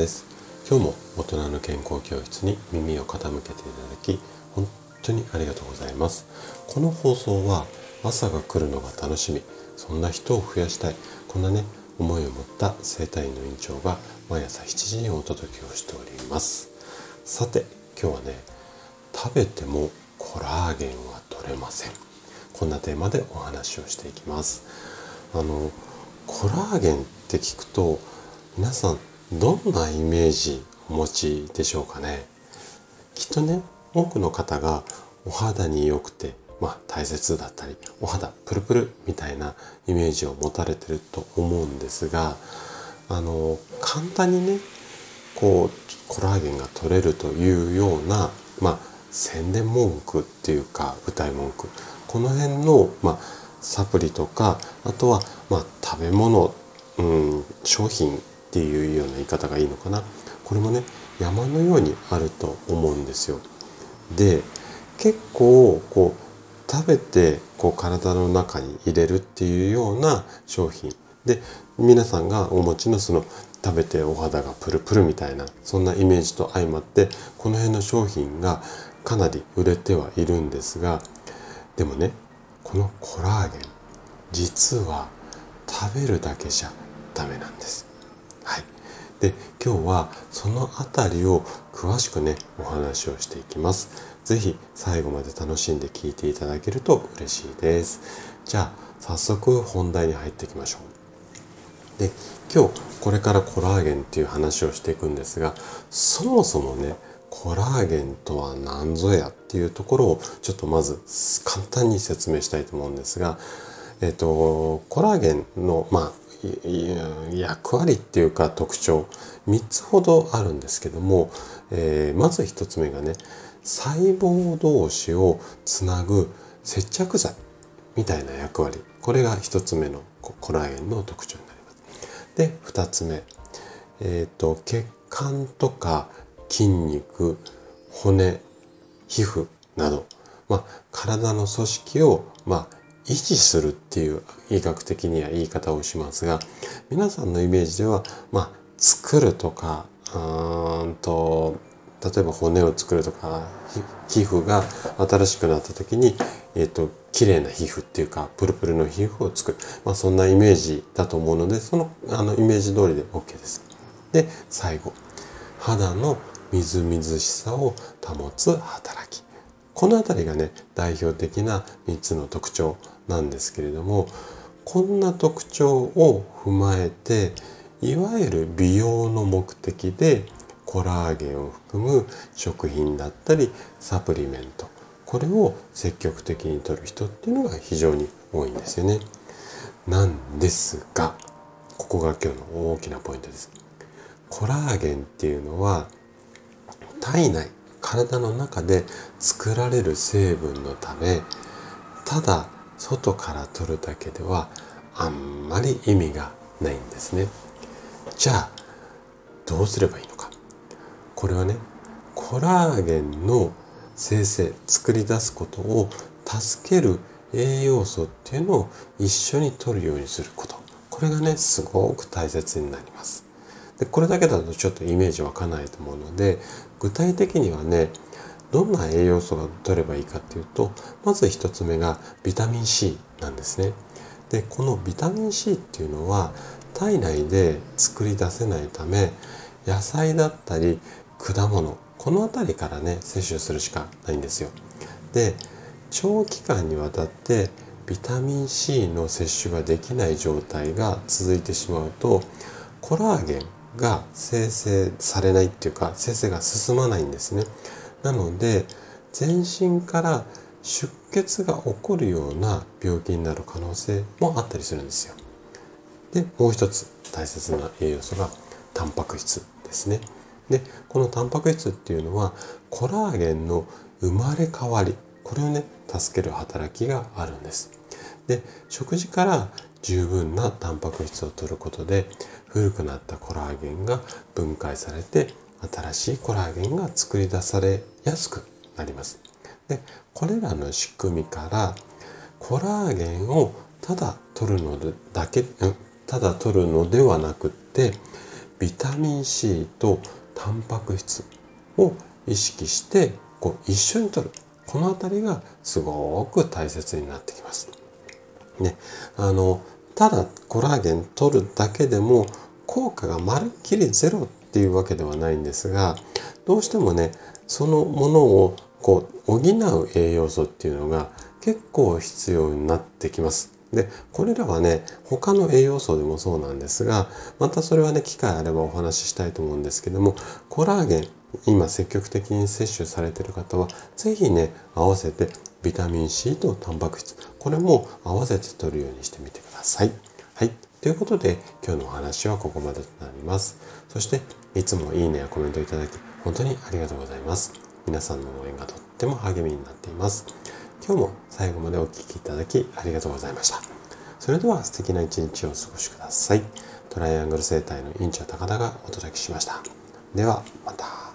です。今日も大人の健康教室に耳を傾けていただき本当にありがとうございます。この放送は朝が来るのが楽しみ。そんな人を増やしたい。こんなね思いを持った生体院の院長が毎朝7時にお届けをしております。さて今日はね食べてもコラーゲンは取れません。こんなテーマでお話をしていきます。あのコラーゲンって聞くと皆さんどんなイメージお持ちでしょうかね？きっとね多くの方がお肌に良くてまあ大切だったりお肌プルプルみたいなイメージを持たれてると思うんですがあの簡単にねこうコラーゲンが取れるというようなまあ宣伝文句っていうか歌い文句この辺のまあサプリとかあとはまあ食べ物、うん、商品っていうような言い方がいいのかなこれもね山のようにあると思うんですよ。で結構こう食べてこう体の中に入れるっていうような商品で皆さんがお持ちのその食べてお肌がプルプルみたいなそんなイメージと相まってこの辺の商品がかなり売れてはいるんですがでもねこのコラーゲン実は食べるだけじゃダメなんです。はい。で、今日はその辺りを詳しくね、お話をしていきます。是非最後まで楽しんで聞いていただけると嬉しいです。じゃあ、早速本題に入っていきましょう。で、今日これからコラーゲンっていう話をしていくんですが、そもそもね、コラーゲンとは何ぞやっていうところをちょっとまず簡単に説明したいと思うんですが、えっ、と、コラーゲンの、まあ、役割っていうか特徴3つほどあるんですけども、えー、まず1つ目がね細胞同士をつなぐ接着剤みたいな役割これが1つ目のコラーゲンの特徴になります。で2つ目、えーと血管とか筋肉骨皮膚など、まあ、体の組織を、まあ、維持するっていう医学的には言い方をしますが皆さんのイメージでは、まあ、作るとかうんと例えば骨を作るとか皮膚が新しくなった時に、えっ、ー、と綺麗な皮膚っていうかプルプルの皮膚を作る、まあ、そんなイメージだと思うのでそのあのイメージ通りで OK です。で最後。肌のみずみずしさを保つ働き。この辺りがね代表的な3つの特徴なんですけれどもこんな特徴を踏まえていわゆる美容の目的でコラーゲンを含む食品だったりサプリメントこれを積極的に摂る人っていうのが非常に多いんですよね。なんですがここが今日の大きなポイントです。コラーゲンっていうのは体内体の中で作られる成分のためただ外から取るだけではあんまり意味がないんですね。じゃあどうすればいいのか。これはねコラーゲンの生成作り出すことを助ける栄養素っていうのを一緒に取るようにすること。これがねすごく大切になります。でこれだけだとちょっとイメージわかないと思うので具体的にはねどんな栄養素が取ればいいかっていうとまず1つ目がビタミン C なんですね。でこのビタミン C っていうのは体内で作り出せないため野菜だったり果物この辺りからね摂取するしかないんですよ。で長期間にわたってビタミン C の摂取ができない状態が続いてしまうとコラーゲンが生成されないっていうか生成が進まないんですね。なので全身から出血が起こるような病気になる可能性もあったりするんですよ。でもう一つ大切な栄養素がタンパク質ですね。でこのタンパク質っていうのはコラーゲンの生まれ変わりこれをね助ける働きがあるんです。で食事から十分なタンパク質を摂ることで古くなったコラーゲンが分解されて新しいコラーゲンが作り出されやすくなります。でこれらの仕組みからコラーゲンをただ取るのだけただ取るのではなくってビタミン C とタンパク質を意識してこう一緒に摂るこの辺りがすごく大切になってきます。ね、あのただコラーゲン取るだけでも効果がまるっきりゼロっていうわけではないんですがどうしてもねそのものをこう補う栄養素っていうのが結構必要になってきます。で、これらはね、他の栄養素でもそうなんですが、またそれはね、機会あればお話ししたいと思うんですけども、コラーゲン、今積極的に摂取されてる方は、是非ね、合わせてビタミン C とタンパク質、これも合わせて摂るようにしてみてください。はい。ということで、今日のお話はここまでとなります。そして、いつもいいねやコメントいただき、本当にありがとうございます。皆さんの応援がとっても励みになっています。今日も最後までお聴きいただきありがとうございました。それでは素敵な一日をお過ごしください。トライアングル生態の院長高田がお届けしました。ではまた。